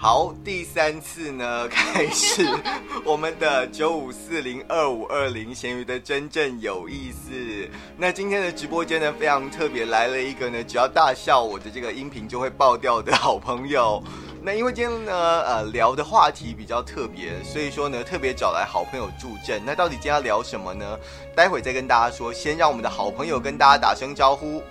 好，第三次呢，开始我们的九五四零二五二零咸鱼的真正有意思。那今天的直播间呢，非常特别，来了一个呢，只要大笑，我的这个音频就会爆掉的好朋友。那因为今天呢，呃，聊的话题比较特别，所以说呢，特别找来好朋友助阵。那到底今天要聊什么呢？待会再跟大家说。先让我们的好朋友跟大家打声招呼。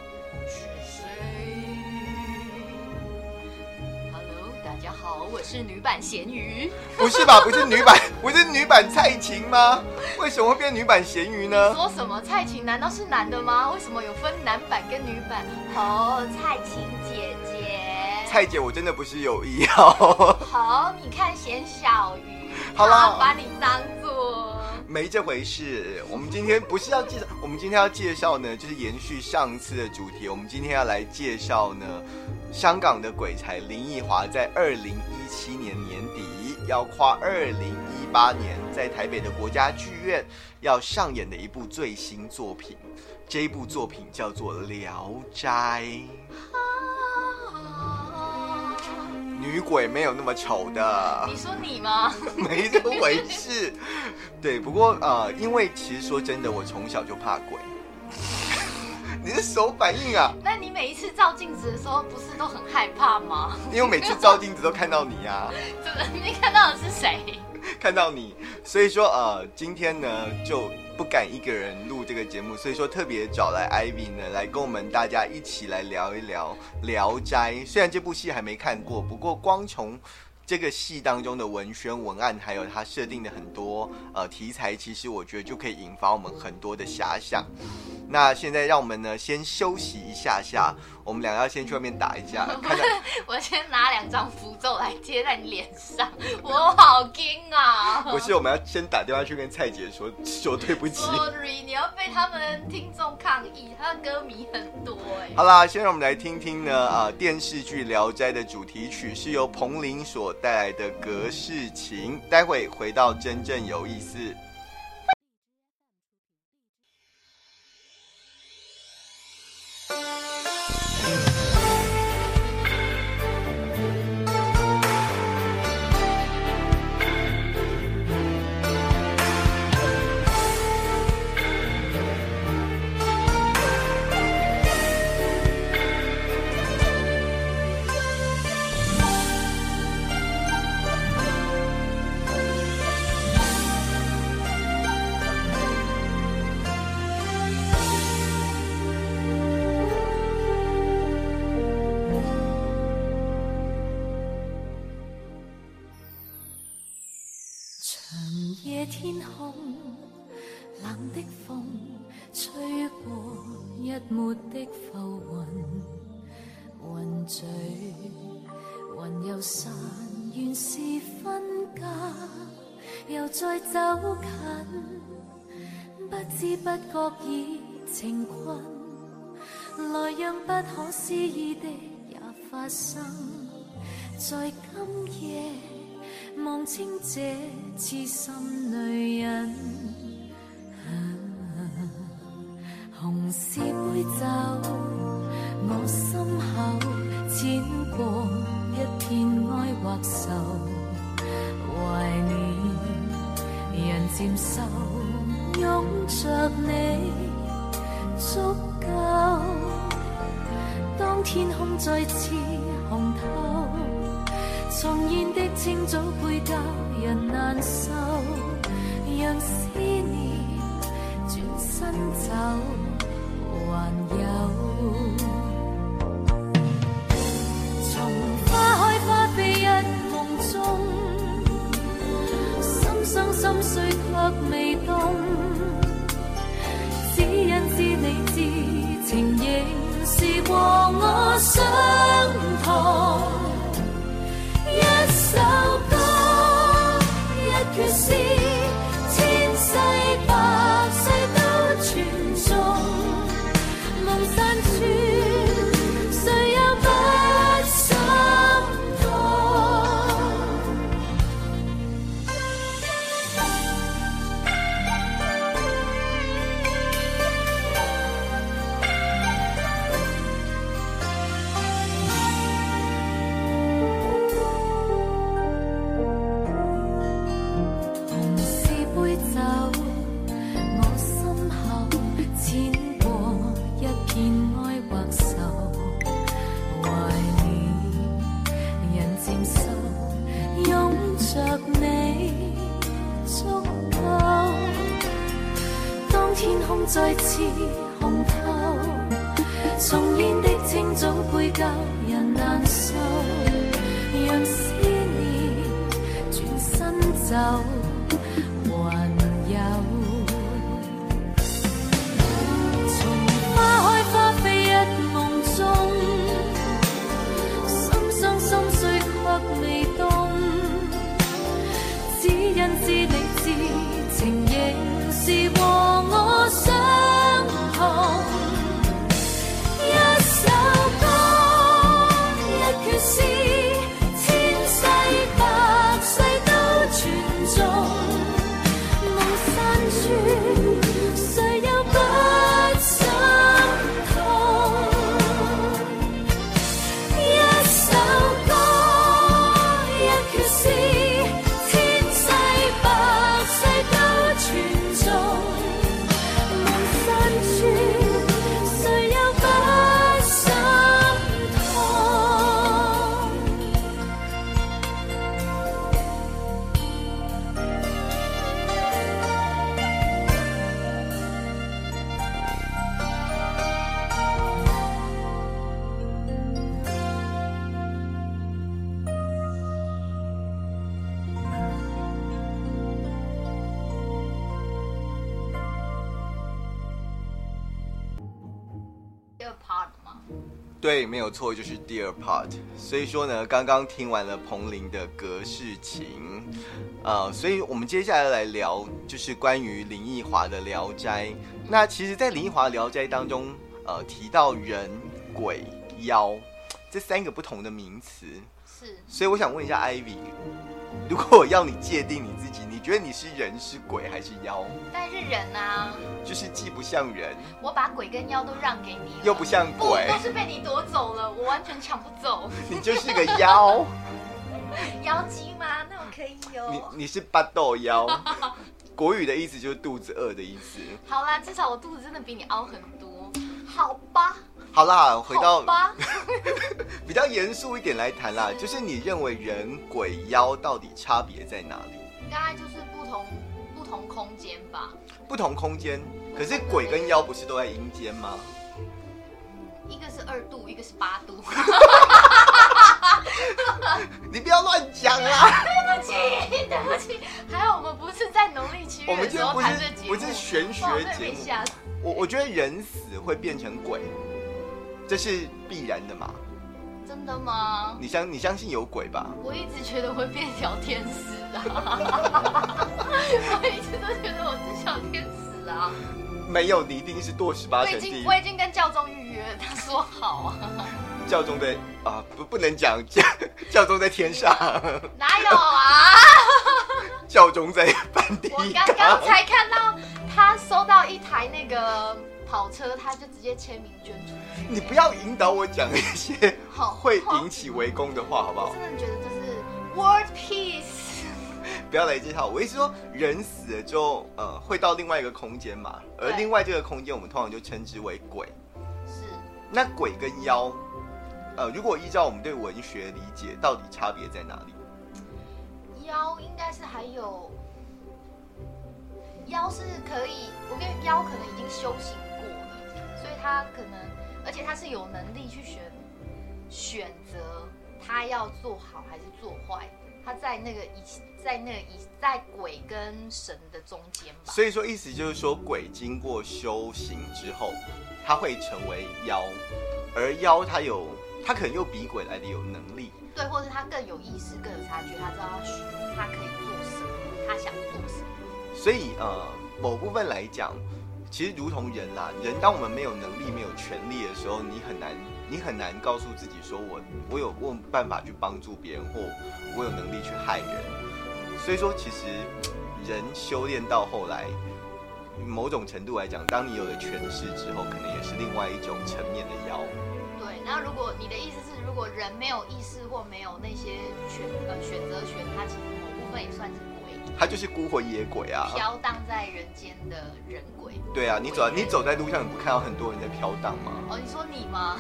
是女版咸鱼？不是吧？不是女版，不是女版蔡琴吗？为什么会变女版咸鱼呢？说什么？蔡琴难道是男的吗？为什么有分男版跟女版？哦，蔡琴姐姐，蔡姐，我真的不是有意哦。好，你看咸小鱼，好了，把你当做没这回事。我们今天不是要介绍，我们今天要介绍呢，就是延续上次的主题。我们今天要来介绍呢。香港的鬼才林奕华在二零一七年年底要跨二零一八年，在台北的国家剧院要上演的一部最新作品，这一部作品叫做《聊斋》。女鬼没有那么丑的，你说你吗？没这回事。对，不过呃，因为其实说真的，我从小就怕鬼。你的手反应啊？那你每一次照镜子的时候，不是都很害怕吗？因为每次照镜子都看到你呀。真的？你看到的是谁？看到你。所以说，呃，今天呢就不敢一个人录这个节目，所以说特别找来 Ivy 呢来跟我们大家一起来聊一聊《聊斋》。虽然这部戏还没看过，不过光从这个戏当中的文宣文案，还有它设定的很多呃题材，其实我觉得就可以引发我们很多的遐想。那现在让我们呢先休息一下下。我们两个要先去外面打一架。我先拿两张符咒来贴在你脸上，我好惊啊！不是，我们要先打电话去跟蔡姐说说对不起。Sorry，你要被他们听众抗议，他的歌迷很多哎。好啦，先让我们来听听呢啊电视剧《聊斋》的主题曲是由彭羚所带来的《隔世情》，待会回到真正有意思。一抹的浮云，云聚云又散，原是分隔，又再走近，不知不觉已情困，来让不可思议的也发生，在今夜望清这痴心女人。是杯酒，我心口剪过一片哀或愁，怀念人渐瘦。拥着你足够，当天空再次红透，重现的清早背教人难受，和我相对，没有错，就是第二 part。所以说呢，刚刚听完了彭羚的《隔世情》，呃，所以我们接下来来聊，就是关于林奕华的《聊斋》。那其实，在林奕华的《聊斋》当中，呃，提到人、鬼、妖这三个不同的名词，是所以我想问一下 Ivy，如果我要你界定你自己，你觉得你是人、是鬼还是妖？当然是人啊！就是既不像人，我把鬼跟妖都让给你，又不像不鬼，都是被你夺走了，我完全抢不走。你就是个妖。妖姬吗？那我可以你有。你是八斗妖，国语的意思就是肚子饿的意思。好啦，至少我肚子真的比你凹很多。好吧，好啦，回到 比较严肃一点来谈啦，就是你认为人、鬼、妖到底差别在哪里？大概就是不同不同空间吧。不同空间，可是鬼跟妖不是都在阴间吗？一个是二度，一个是八度。你不要乱讲啊！对不起，对不起。还好我们不是在农历七我月的时候们今天不谈这节目，是不是玄学节。我我觉得人死会变成鬼，这是必然的嘛？真的吗？你相你相信有鬼吧？我一直觉得我会变小天使啊！我一直都觉得我是小天使啊！没有，你一定是堕十八我层地狱已经我。已经跟教宗预约，他说好啊。教宗在啊，不不能讲教 教宗在天上，哪有啊？教宗在梵蒂我冈。刚刚才看到他收到一台那个跑车，他就直接签名捐出去。你不要引导我讲一些好 会引起围攻的话，好不好？我真的觉得这是 world peace。不要来这套。我意思说，人死了之后，呃，会到另外一个空间嘛，而另外这个空间，我们通常就称之为鬼。是那鬼跟妖，呃，如果依照我们对文学理解，到底差别在哪里？妖应该是还有妖是可以，我跟妖可能已经修行过了，所以他可能，而且他是有能力去选选择他要做好还是做坏，他在那个以在那个以在鬼跟神的中间吧。所以说，意思就是说，鬼经过修行之后，他会成为妖，而妖他有，他可能又比鬼来的有能力。对，或者他更有意识、更有察觉，他知道他需他可以做什么，他想做什么。所以呃，某部分来讲，其实如同人啦，人当我们没有能力、没有权利的时候，你很难，你很难告诉自己说我我有我有办法去帮助别人，或我有能力去害人。所以说，其实人修炼到后来，某种程度来讲，当你有了权势之后，可能也是另外一种层面的妖。对，那如果你的意思是，如果人没有意识或没有那些选呃选择权，他其实某部分也算是鬼，他就是孤魂野鬼啊。飘荡在人间的人鬼。对啊，你走你走在路上，你不看到很多人在飘荡吗？哦，你说你吗？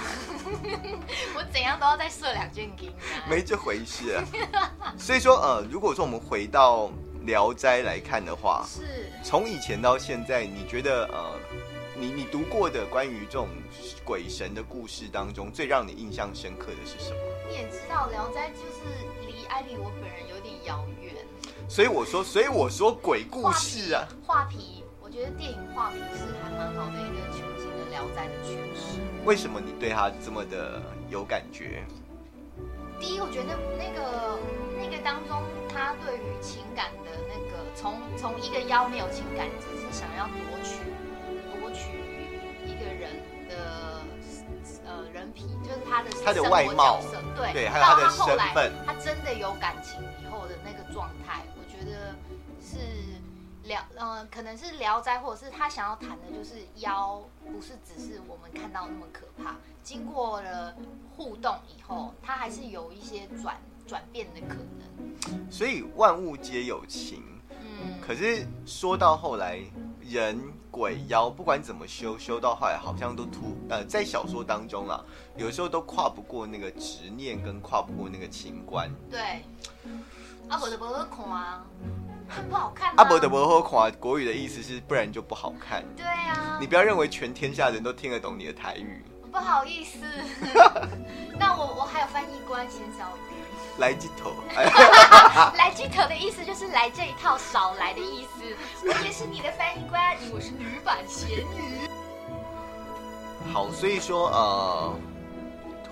我怎样都要再射两箭给你啊！没这回事啊。所以说，呃，如果说我们回到《聊斋》来看的话，是从以前到现在，你觉得呃，你你读过的关于这种鬼神的故事当中，最让你印象深刻的是什么？你也知道，《聊斋》就是离艾丽我本人有点遥远。所以我说，所以我说鬼故事啊，画皮，我觉得电影画皮是还蛮好的一个全新的《聊斋》的诠释。为什么你对他这么的有感觉？第一，我觉得那个那个当中，他对于情感的那个，从从一个妖没有情感，只是想要夺取夺取一个人的呃人皮，就是他的他的外貌，对对，还有他的身份，他真的有感情以后的那个状态，是聊嗯，可能是聊斋，或者是他想要谈的就是妖，不是只是我们看到那么可怕。经过了互动以后，它还是有一些转转变的可能。所以万物皆有情，嗯。可是说到后来，人鬼妖不管怎么修，修到后来好像都突呃，在小说当中啊，有时候都跨不过那个执念，跟跨不过那个情关。对。啊，我的伯看啊，不好看。阿伯的伯好看，国语的意思是不然就不好看。对啊。你不要认为全天下人都听得懂你的台语。不好意思，那我我还有翻译官咸小鱼。来鸡头，来鸡头的意思就是来这一套少来的意思。我也是你的翻译官，我是女版咸鱼。好，所以说呃，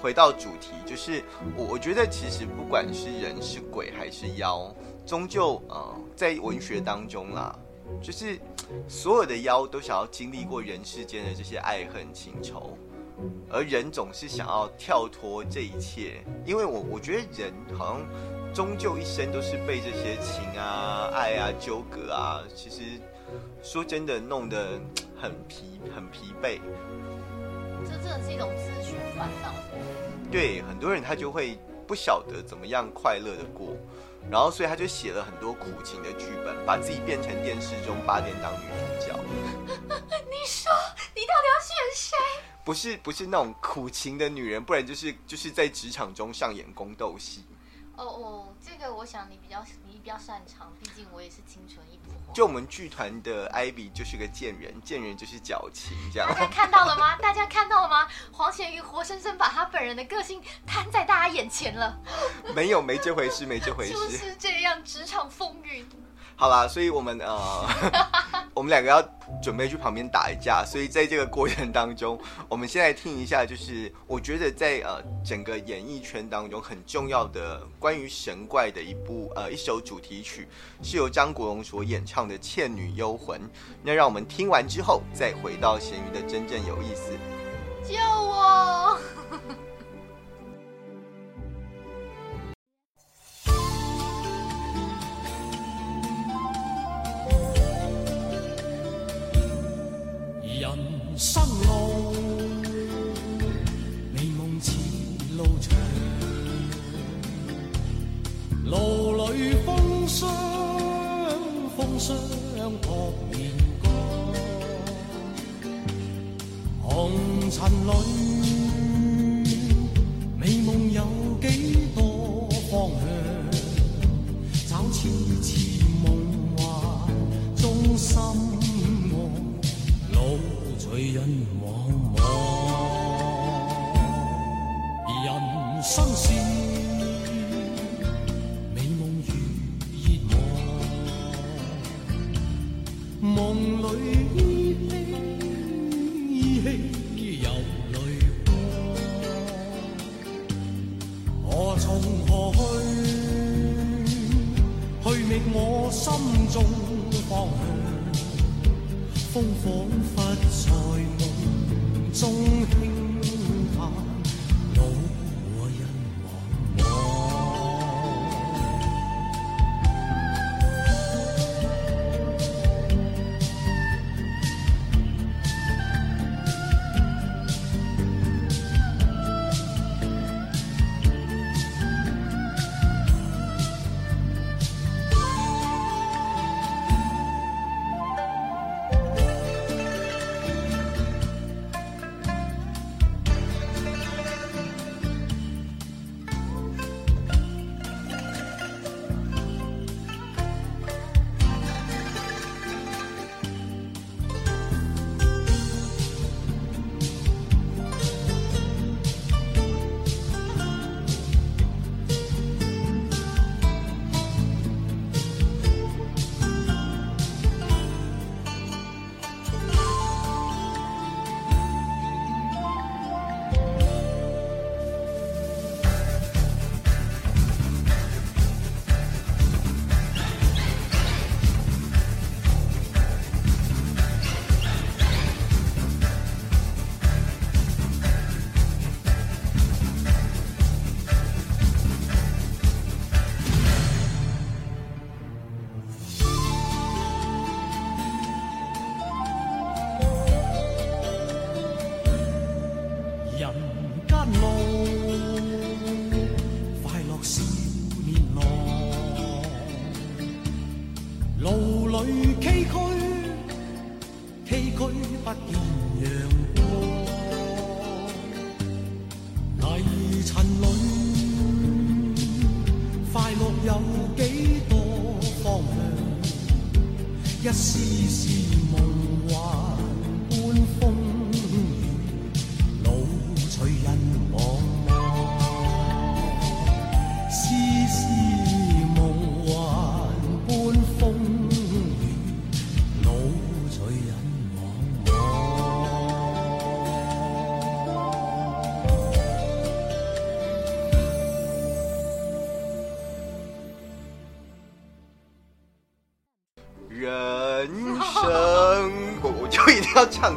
回到主题，就是我我觉得其实不管是人是鬼还是妖，终究呃在文学当中啦。就是所有的妖都想要经历过人世间的这些爱恨情仇。而人总是想要跳脱这一切，因为我我觉得人好像终究一生都是被这些情啊、爱啊、纠葛啊，其实说真的弄得很疲很疲惫。这真的是一种自寻烦恼。对，很多人他就会不晓得怎么样快乐的过，然后所以他就写了很多苦情的剧本，把自己变成电视中八点档女主角。你说你到底要选谁？不是不是那种苦情的女人，不然就是就是在职场中上演宫斗戏。哦哦，这个我想你比较你比较擅长，毕竟我也是清纯一朵花。就我们剧团的艾比就是个贱人，贱人就是矫情，这样。大家看到了吗？大家看到了吗？黄贤玉活生生把他本人的个性摊在大家眼前了。没有没这回事，没这回事。就是这样，职场风云。好啦，所以我们呃，我们两个要准备去旁边打一架，所以在这个过程当中，我们先来听一下，就是我觉得在呃整个演艺圈当中很重要的关于神怪的一部呃一首主题曲，是由张国荣所演唱的《倩女幽魂》。那让我们听完之后，再回到咸鱼的真正有意思。救我！生路，美梦似路长，路里风霜，风霜扑面干，红尘里，美梦有几多方向？找次次梦幻中心。随人茫茫，人生是。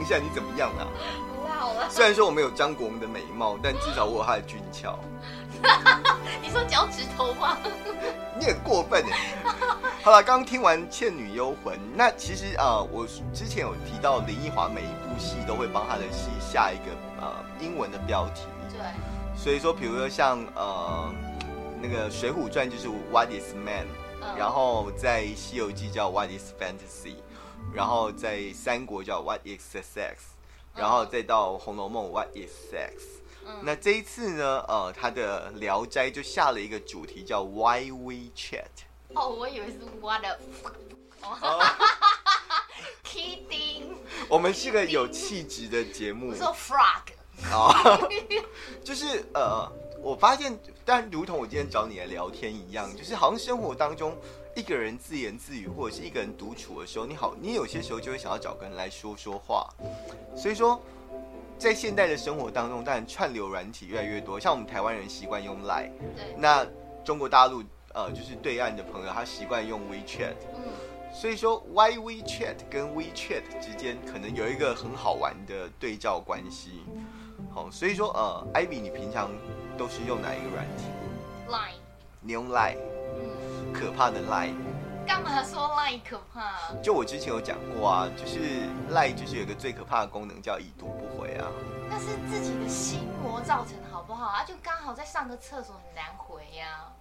下，你怎么样啊？不好了，虽然说我没有张国荣的美貌，但至少我有他的俊俏。你说脚趾头吗？你很过分哎！好了，刚听完《倩女幽魂》，那其实啊、呃我之前有提到林奕华每一部戏都会帮他的戏下一个呃英文的标题，对，所以说，比如说像呃那个《水浒传》就是 What is Man，、嗯然后在《西游记》叫 What is Fantasy，然后在《三国》叫 What is Sex，然后再到《红楼梦》What is Sex。嗯。那这一次呢，呃，他的《聊斋》就下了一个主题叫 Why We Chat。哦，我以为是 what the 哦。Kidding，我们是个有气质的节目。我说 frog，哦，就是呃，我发现，但如同我今天找你来聊天一样，就是好像生活当中一个人自言自语，或者是一个人独处的时候，你好，你有些时候就会想要找个人来说说话。所以说，在现代的生活当中，当然串流软体越来越多，像我们台湾人习惯用 Line，对，那中国大陆呃就是对岸的朋友，他习惯用 WeChat。嗯，所以说，Why WeChat 跟 WeChat 之间可能有一个很好玩的对照关系。好，所以说，呃，Ivy，你平常都是用哪一个软体？line，你用 Line，嗯，可怕的 Line。干嘛说 line 可怕？就我之前有讲过啊，就是 Line 就是有一个最可怕的功能叫已读不回啊。那是自己的心魔造成，好不好？啊，就刚好在上个厕所很难回呀、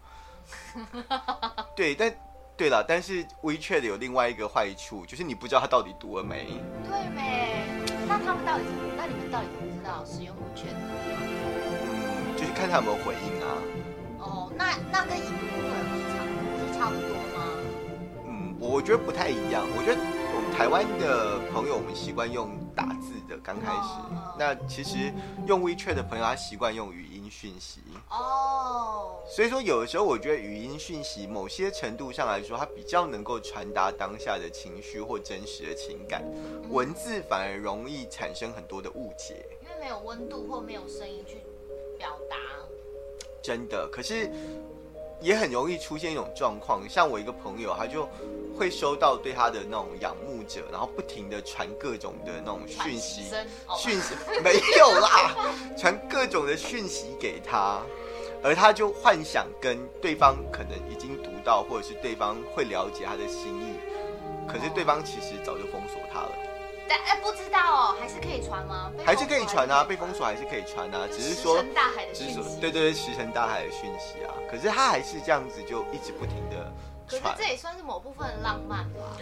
对，但对了，但是 WeChat 有另外一个坏处，就是你不知道他到底读了没。对没？那他们到底怎么？那你们到底怎么知道使用 WeChat？嗯，就是看他有没有回应啊。哦，那那跟已读不回差不多吗？嗯，我我觉得不太一样。我觉得我们台湾的朋友，我们习惯用打字的，刚开始。哦那其实用 WeChat 的朋友，他习惯用语音讯息。哦，所以说，有的时候我觉得语音讯息某些程度上来说，它比较能够传达当下的情绪或真实的情感，文字反而容易产生很多的误解。因为没有温度或没有声音去表达。真的，可是也很容易出现一种状况，像我一个朋友，他就会收到对他的那种仰慕者，然后不停的传各种的那种讯息，讯息没有啦，传各种的讯息给他，而他就幻想跟对方可能已经读到，或者是对方会了解他的心意，可是对方其实早就封锁他了。但哎，不知道哦，还是可以传吗？被还是可以传啊，被封锁还是可以传啊，只是石说沉大海的只是说讯息。对对对，石沉大海的讯息啊。可是他还是这样子，就一直不停的传。可是这也算是某部分的浪漫吧。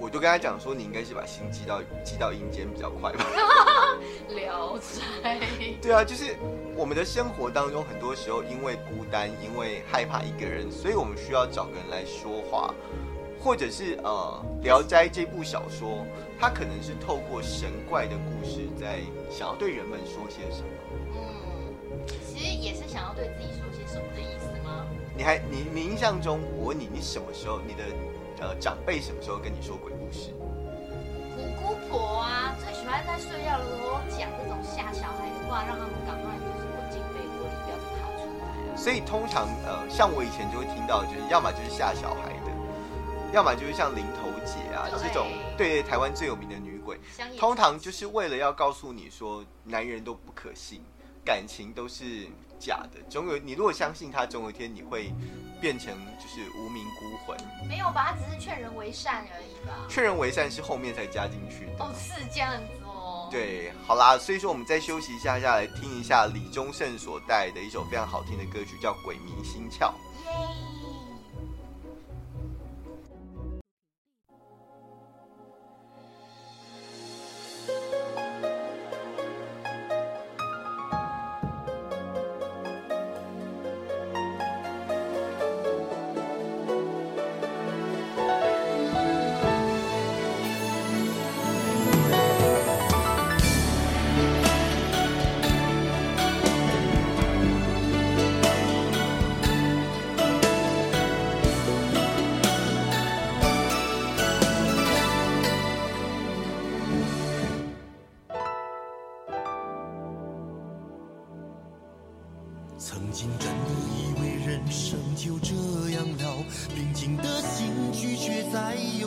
我就跟他讲说，你应该是把心寄到寄到阴间比较快吧。聊斋，对啊，就是我们的生活当中，很多时候因为孤单，因为害怕一个人，所以我们需要找个人来说话，或者是呃，《聊斋》这部小说，它可能是透过神怪的故事，在想要对人们说些什么。嗯，其实也是想要对自己说些什么的意思吗？你还你你印象中，我问你，你什么时候你的呃长辈什么时候跟你说鬼故事？虎姑婆啊，最喜欢在睡觉的时候讲这种吓小孩的话，让他们赶快就是滚进被窝里，不要再爬出来啊。所以通常呃，像我以前就会听到，就是要么就是吓小孩的，要么就是像林头姐啊对这种，对台湾最有名的女鬼，通常就是为了要告诉你说，男人都不可信，感情都是假的，总有你如果相信他，总有一天你会变成就是无名孤魂。没有吧？他只是劝人为善而已吧。劝人为善是后面才加进去的。哦，是这样子哦。，对，好啦，所以说我们再休息一下，下来听一下李宗盛所带的一首非常好听的歌曲，叫《鬼迷心窍》。耶。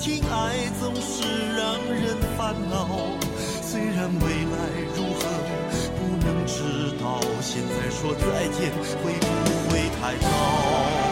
情爱总是让人烦恼，虽然未来如何不能知道，现在说再见会不会太早？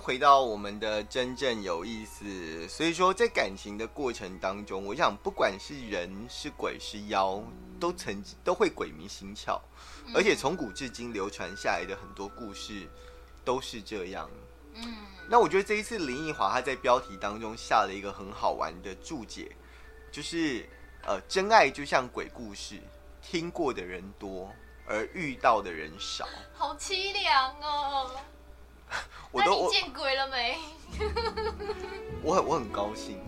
回到我们的真正有意思。所以说，在感情的过程当中，我想不管是人是鬼是妖，都曾经都会鬼迷心窍，而且从古至今流传下来的很多故事都是这样。嗯，那我觉得这一次林奕华他在标题当中下了一个很好玩的注解，就是呃，真爱就像鬼故事，听过的人多，而遇到的人少。好凄凉哦。我都我那你见鬼了没？我很我很高兴，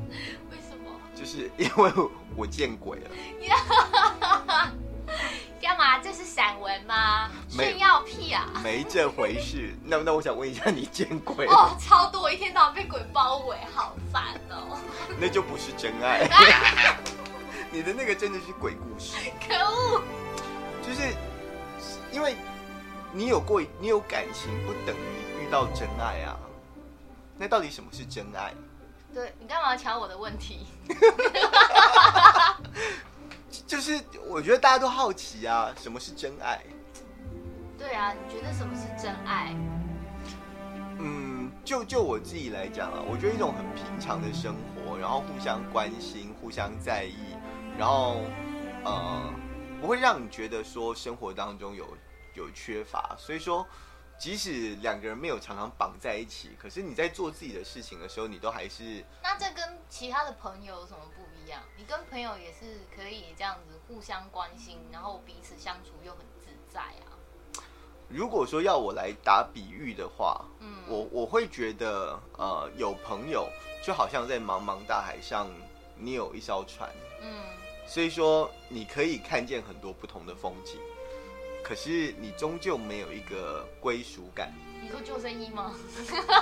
为什么？就是因为我见鬼了。干嘛？这是散文吗？炫耀屁啊！没这回事。那那我想问一下，你见鬼了？哦，超多，一天到晚被鬼包围，好烦哦！那就不是真爱。你的那个真的是鬼故事，可恶！就是因为你有过，你有感情，不等于遇到真爱啊。那到底什么是真爱？对你干嘛抢我的问题？就是我觉得大家都好奇啊，什么是真爱？对啊，你觉得什么是真爱？嗯，就就我自己来讲啊，我觉得一种很平常的生活，然后互相关心、互相在意，然后呃，不会让你觉得说生活当中有有缺乏。所以说，即使两个人没有常常绑在一起，可是你在做自己的事情的时候，你都还是那这跟其他的朋友有什么不一样？你跟朋友也是可以这样子互相关心，然后彼此相处又很自在啊。如果说要我来打比喻的话，嗯我我会觉得，呃，有朋友就好像在茫茫大海上，你有一艘船，嗯，所以说你可以看见很多不同的风景，可是你终究没有一个归属感，你说救生衣吗？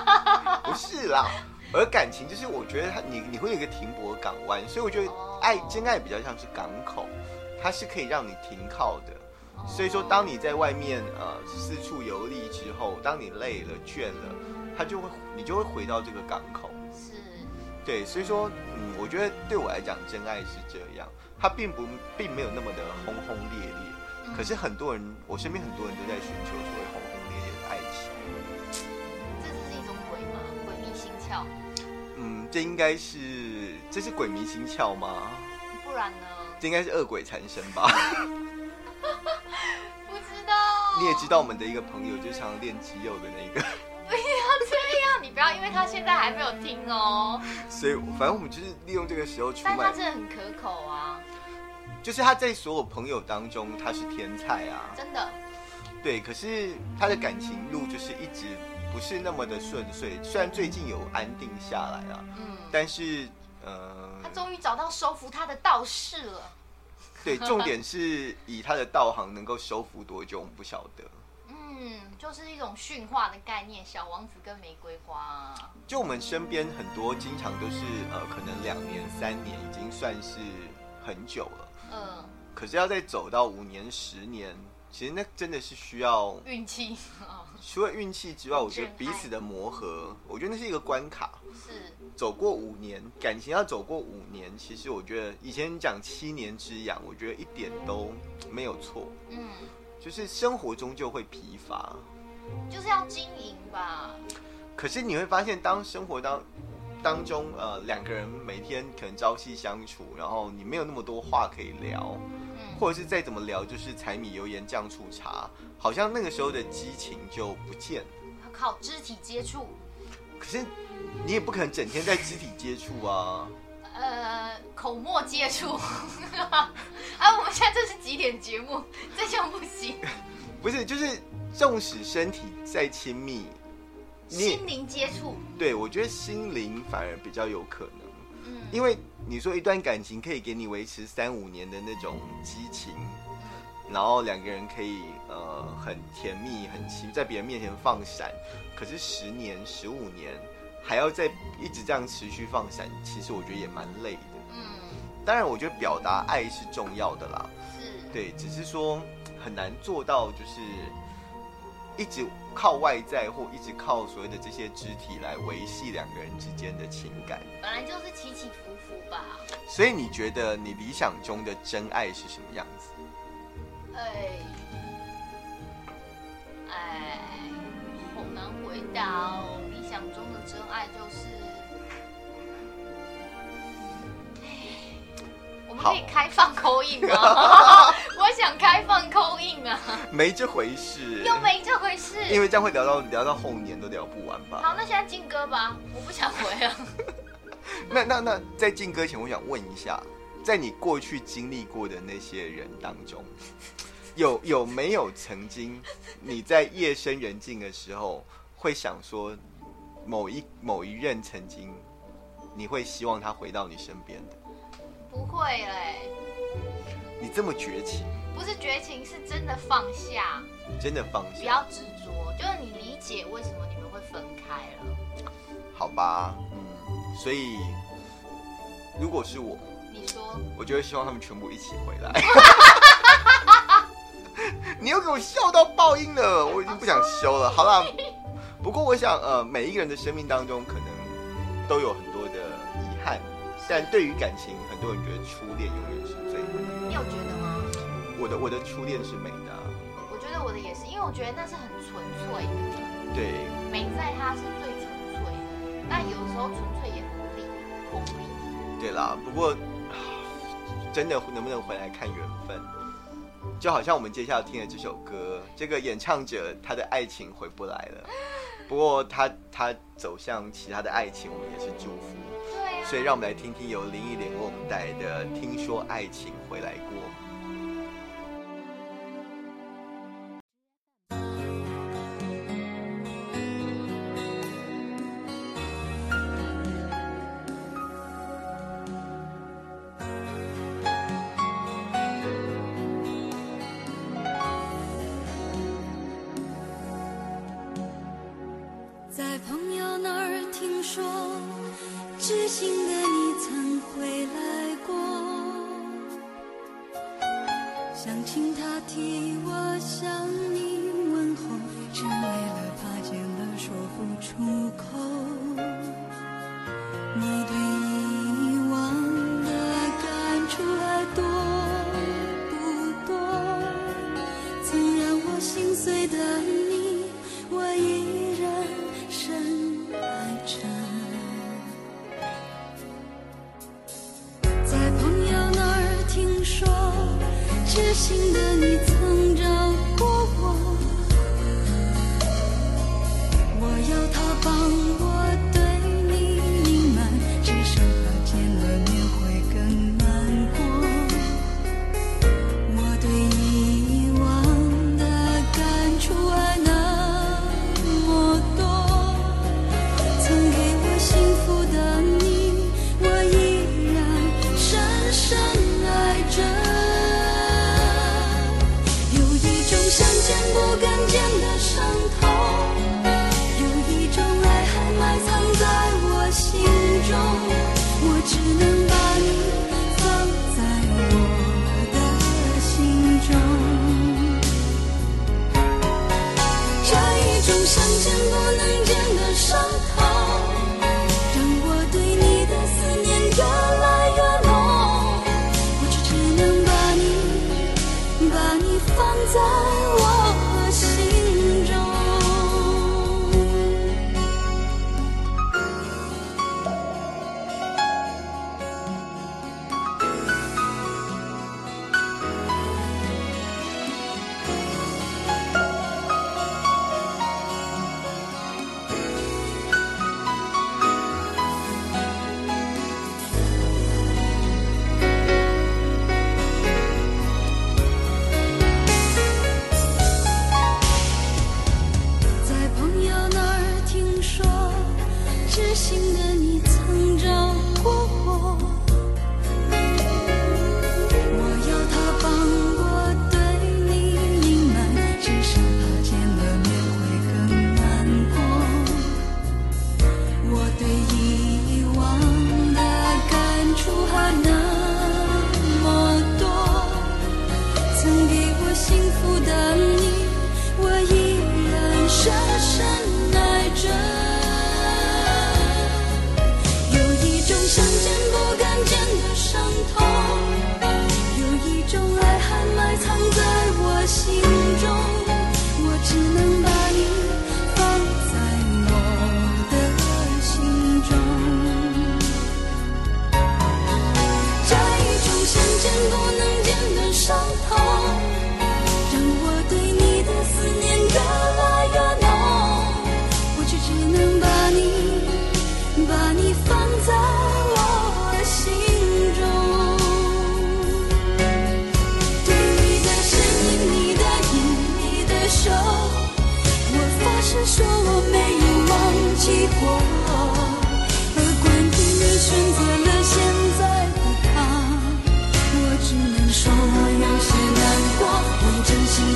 不是啦。而感情就是，我觉得它你你会有一个停泊港湾，所以我觉得哦爱真爱比较像是港口，它是可以让你停靠的。哦所以说，当你在外面呃四处游历之后，当你累了倦了，它就会你就会回到这个港口。是对，所以说，嗯，我觉得对我来讲，真爱是这样，它并不并没有那么的轰轰烈烈。嗯可是很多人，我身边很多人都在寻求所谓轰轰烈烈的爱情。这是一种鬼吗？鬼迷心窍，嗯，这应该是这是鬼迷心窍吗？不然呢？这应该是恶鬼缠身吧？不知道。你也知道我们的一个朋友，就常常练肌肉的那个，不要这样，你不要，因为他现在还没有听哦。所以反正我们就是利用这个时候出卖但他，真的很可口啊，就是他在所有朋友当中他是天才啊，真的。对，可是他的感情路就是一直不是那么的顺遂，虽然最近有安定下来啊，嗯，但是呃，他终于找到收服他的道士了。对，重点是以他的道行能够收服多久，我们不晓得。嗯，就是一种驯化的概念，小王子跟玫瑰花啊。就我们身边很多，经常都是呃，可能两年、三年已经算是很久了，嗯，可是要再走到五年、十年，其实那真的是需要运气啊，除了运气之外，我觉得彼此的磨合，我觉得那是一个关卡。是，走过五年，感情要走过五年，其实我觉得以前讲七年之痒，我觉得一点都没有错。嗯，就是生活中就会疲乏，就是要经营吧。可是你会发现，当生活当当中，呃，两个人每天可能朝夕相处，然后你没有那么多话可以聊，嗯，或者是再怎么聊，就是柴米油盐酱醋茶，好像那个时候的激情就不见了。要靠肢体接触，可是你也不可能整天在肢体接触啊。呃，口沫接触。啊，我们现在这是几点节目？这样不行。不是，就是纵使身体再亲密，心灵接触，对我觉得心灵反而比较有可能，嗯，因为你说一段感情可以给你维持三五年的那种激情，然后两个人可以呃很甜蜜、很亲，在别人面前放闪，可是十年、十五年还要再一直这样持续放闪，其实我觉得也蛮累的。嗯，当然，我觉得表达爱是重要的啦，是，对，只是说很难做到，就是一直靠外在或一直靠所谓的这些肢体来维系两个人之间的情感。本来就是起起伏伏吧。所以你觉得你理想中的真爱是什么样子？哎，哎，好难回答哦。理想中的真爱就是，我们可以开放扣印吗？我想开放扣印啊，没这回事，又没这回事。因为这样会聊到聊到后年都聊不完吧？好，那现在进歌吧，我不想回啊。那那那在进歌前，我想问一下，在你过去经历过的那些人当中，有有没有曾经你在夜深人静的时候，会想说某一某一任曾经，你会希望他回到你身边的？不会嘞，你这么绝情，不是绝情，是真的放下，你真的放下？不要执着，就是你理解为什么你们会分开了。好吧，嗯，所以如果是我，你说我就会希望他们全部一起回来。你又给我笑到爆音了，我已经不想修了。好啦，不过我想，呃，每一个人的生命当中可能都有很但对于感情，很多人觉得初恋永远是最美。你有觉得吗？我的我的初恋是美的、我觉得我的也是，因为我觉得那是很纯粹的。对。美在它是最纯粹的，但有时候纯粹也很力功力。对啦，不过真的能不能回来看缘分？就好像我们接下来听的这首歌，这个演唱者他的爱情回不来了，不过他他走向其他的爱情，我们也是祝福。对，所以让我们来听听由林忆莲为我们带来的《听说爱情回来过》。情的你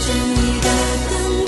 是你的灯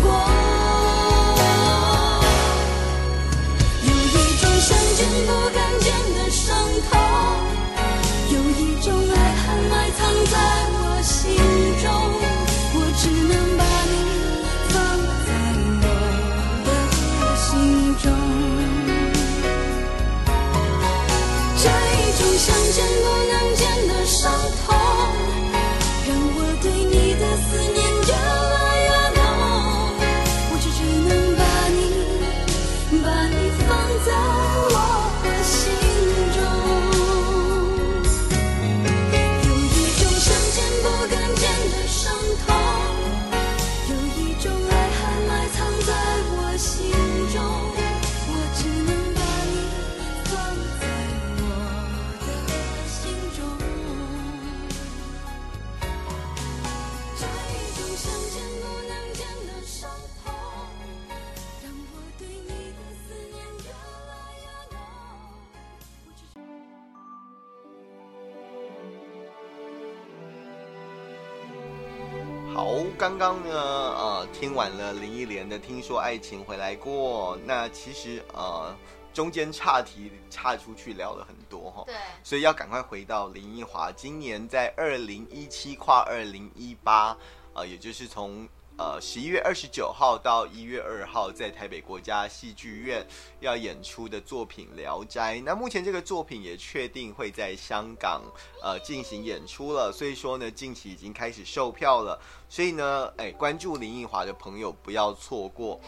的《听说爱情回来过》，那其实呃，中间岔题岔出去聊了很多哈，对，所以要赶快回到林奕华，今年在二零一七跨二零一八，呃，也就是从呃十一月二十九号到一月二号，在台北国家戏剧院要演出的作品《聊斋》。那目前这个作品也确定会在香港呃进行演出了，所以说呢，近期已经开始售票了。所以呢，哎，关注林奕华的朋友不要错过。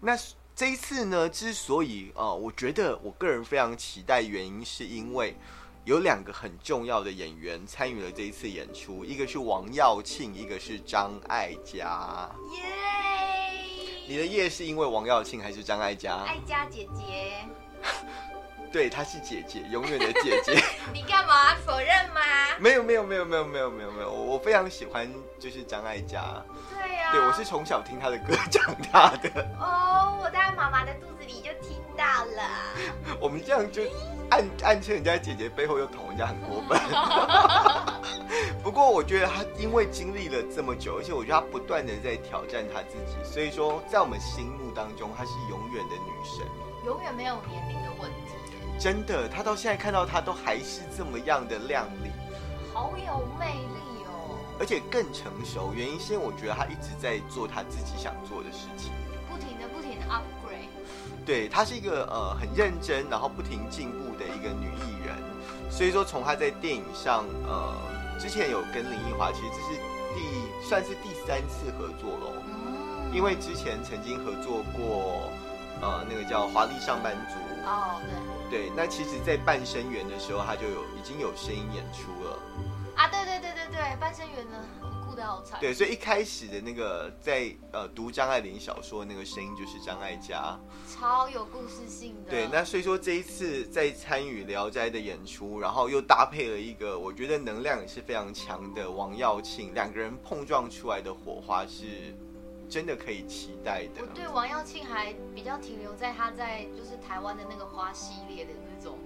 那这一次呢，之所以呃，我觉得我个人非常期待，原因是因为有两个很重要的演员参与了这一次演出，一个是王耀庆，一个是张艾嘉。耶！你的夜是因为王耀庆还是张艾嘉？艾嘉姐姐，对，她是姐姐，永远的姐姐。你干嘛否认吗？没有，没有，没有，没有，没有，没有，没有，我我非常喜欢就是张艾嘉。对呀、对，我是从小听她的歌长大的。哦，我在妈妈的肚子里就听到了。我们这样就暗暗称人家姐姐背后又捅人家很过分。不过我觉得她因为经历了这么久，而且我觉得她不断的在挑战她自己，所以说在我们心目当中，她是永远的女神。永远没有年龄的问题，真的，她到现在看到她都还是这么样的靓丽，好有魅力哦！而且更成熟。原因是因为我觉得她一直在做她自己想做的事情。不停的不停的 upgrade，对，她是一个呃很认真，然后不停进步的一个女艺人。所以说，从她在电影上，呃，之前有跟林奕华，其实这是第算是第三次合作喽。嗯因为之前曾经合作过，呃，那个叫《华丽上班族》。哦对对，那其实，在半生缘的时候，他就有已经有声音演出了。啊对对对对对，半生缘呢酷的好惨，对，所以一开始的那个在呃读张爱玲小说的那个声音就是张艾嘉。超有故事性的。对，那所以说这一次在参与《聊斋》的演出，然后又搭配了一个我觉得能量也是非常强的王耀庆，两个人碰撞出来的火花是真的可以期待的我。对王耀庆还比较停留在他在就是台湾的那个花系列的那种，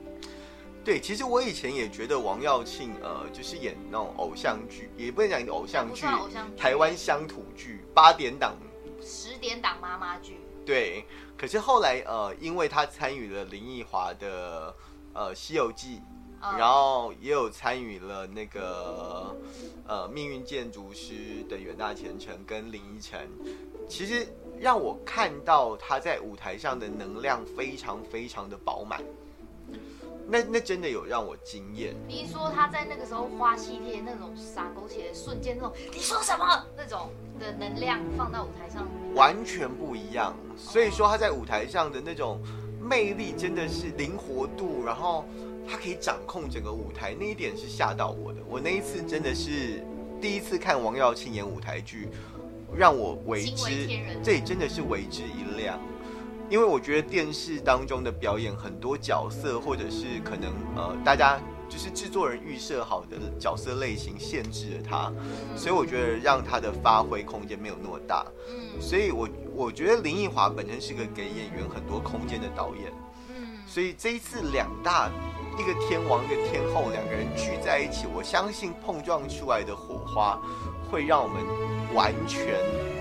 对，其实我以前也觉得王耀庆，呃，就是演那种偶像剧，也不能讲偶像不剧算偶像，剧台湾乡土剧八点档，十点档妈妈剧，对。可是后来，呃，因为他参与了林奕华的呃《西游记》，嗯然后也有参与了那个呃《命运建筑师》的远大前程跟林依晨，其实让我看到他在舞台上的能量非常非常的饱满，那那真的有让我惊艳。你一说他在那个时候花系列那种撒狗血的瞬间，那种你说什么？那种的能量放到舞台上，完全不一样。所以说他在舞台上的那种魅力真的是灵活度，然后他可以掌控整个舞台，那一点是吓到我的。我那一次真的是第一次看王耀庆演舞台剧，让我为之这真的是为之一亮。因为我觉得电视当中的表演很多角色，或者是可能呃大家就是制作人预设好的角色类型限制了他，所以我觉得让他的发挥空间没有那么大。嗯所以我我觉得林奕华本身是个给演员很多空间的导演，嗯，所以这一次两大一个天王一个天后两个人聚在一起，我相信碰撞出来的火花会让我们完全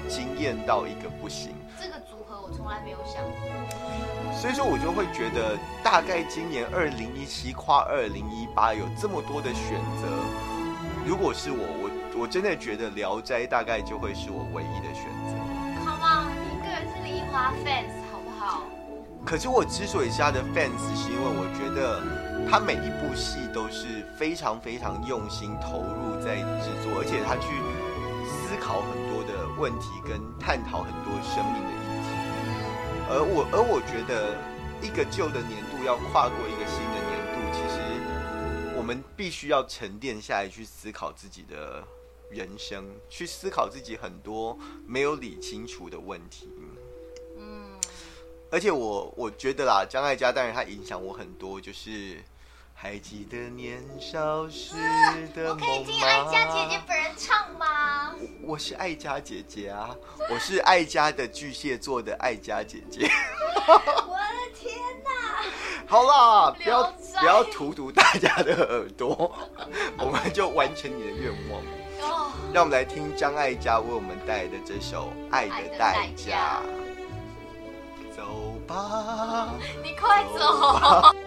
惊艳到一个不行。这个组合我从来没有想过，所以说，我就会觉得，大概今年二零一七跨二零一八有这么多的选择，如果是我，我我真的觉得《聊斋》大概就会是我唯一的选择。Come on，你个人是林奕华 fans 好不好？可是我之所以是他的 fans，是因为我觉得他每一部戏都是非常非常用心投入在制作，而且他去思考很多的问题，跟探讨很多生命的议题。而我而我觉得，一个旧的年度要跨过一个新的年度，其实我们必须要沉淀下来，去思考自己的人生，去思考自己很多没有理清楚的问题。而且我我觉得啦，张艾嘉当然他影响我很多，就是还记得年少时的梦吗？我可以听艾嘉姐姐本人唱吗？我是爱嘉姐姐啊，我是爱嘉的巨蟹座的爱嘉姐姐。我的天哪！好啦，不要不要荼毒大家的耳朵，我们就完成你的愿望。让我们来听张艾嘉为我们带来的这首《爱的代价》。走吧。你快走。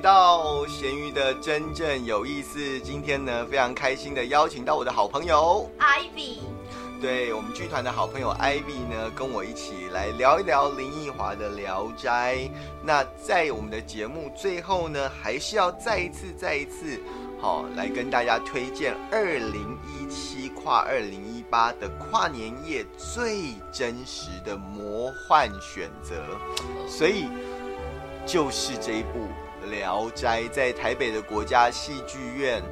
到咸鱼的真正有意思，今天呢非常开心的邀请到我的好朋友，Ivy，对我们剧团的好朋友 Ivy 呢，跟我一起来聊一聊林奕华的《聊斋》。那在我们的节目最后呢，还是要再一次、再一次，好、来跟大家推荐二零一七跨二零一八的跨年夜最真实的魔幻选择，所以就是这一部《聊斋》在台北的国家戏剧院。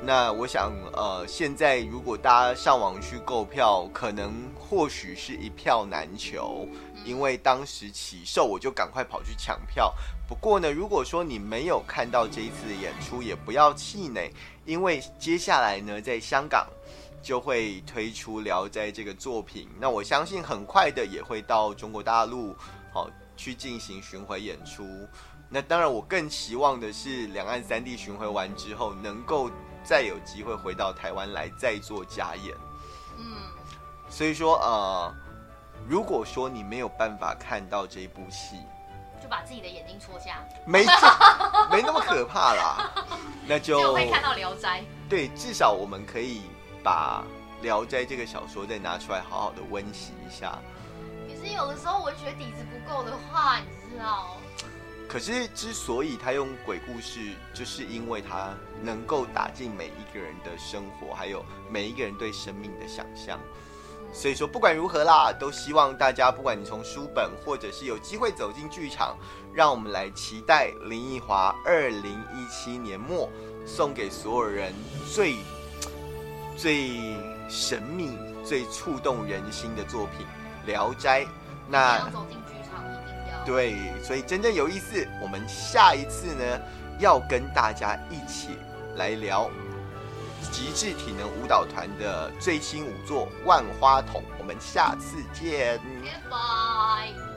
那我想，呃，现在如果大家上网去购票，可能或许是一票难求，因为当时起售我就赶快跑去抢票。不过呢，如果说你没有看到这一次的演出，也不要气馁，因为接下来呢，在香港就会推出《聊斋》这个作品。那我相信很快的也会到中国大陆，去进行巡回演出。那当然，我更期望的是两岸三地巡回完之后，能够再有机会回到台湾来再做加演。嗯，所以说，呃，如果说你没有办法看到这部戏，就把自己的眼睛戳瞎，没这 没那么可怕啦，那就就会看到《聊斋》。对，至少我们可以把《聊斋》这个小说再拿出来，好好的温习一下。可是有的时候我觉得底子不够的话，你知道，可是之所以他用鬼故事，就是因为他能够打进每一个人的生活，还有每一个人对生命的想象。所以说，不管如何啦，都希望大家，不管你从书本，或者是有机会走进剧场，让我们来期待林奕华二零一七年末送给所有人最最神秘、最触动人心的作品《聊斋》。那要走进剧场一定要。对，所以真正有意思。我们下一次呢，要跟大家一起来聊极致体能舞蹈团的最新舞作《万花筒》。我们下次见。Goodbye。